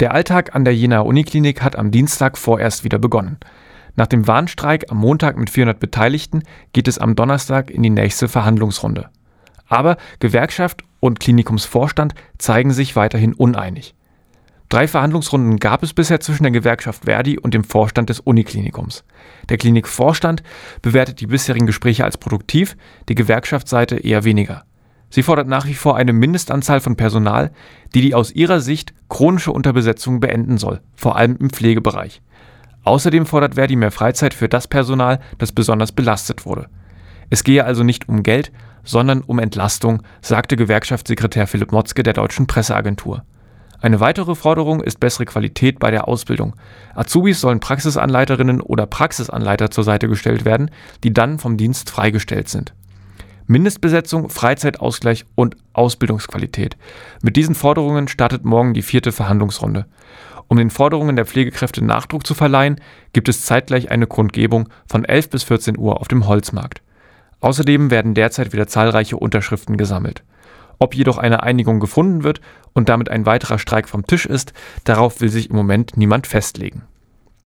Der Alltag an der Jenaer Uniklinik hat am Dienstag vorerst wieder begonnen. Nach dem Warnstreik am Montag mit 400 Beteiligten geht es am Donnerstag in die nächste Verhandlungsrunde. Aber Gewerkschaft und Klinikumsvorstand zeigen sich weiterhin uneinig. Drei Verhandlungsrunden gab es bisher zwischen der Gewerkschaft Verdi und dem Vorstand des Uniklinikums. Der Klinikvorstand bewertet die bisherigen Gespräche als produktiv, die Gewerkschaftsseite eher weniger. Sie fordert nach wie vor eine Mindestanzahl von Personal, die die aus ihrer Sicht chronische Unterbesetzung beenden soll, vor allem im Pflegebereich. Außerdem fordert Verdi mehr Freizeit für das Personal, das besonders belastet wurde. Es gehe also nicht um Geld, sondern um Entlastung, sagte Gewerkschaftssekretär Philipp Motzke der deutschen Presseagentur. Eine weitere Forderung ist bessere Qualität bei der Ausbildung. Azubis sollen Praxisanleiterinnen oder Praxisanleiter zur Seite gestellt werden, die dann vom Dienst freigestellt sind. Mindestbesetzung, Freizeitausgleich und Ausbildungsqualität. Mit diesen Forderungen startet morgen die vierte Verhandlungsrunde. Um den Forderungen der Pflegekräfte Nachdruck zu verleihen, gibt es zeitgleich eine Grundgebung von 11 bis 14 Uhr auf dem Holzmarkt. Außerdem werden derzeit wieder zahlreiche Unterschriften gesammelt. Ob jedoch eine Einigung gefunden wird und damit ein weiterer Streik vom Tisch ist, darauf will sich im Moment niemand festlegen.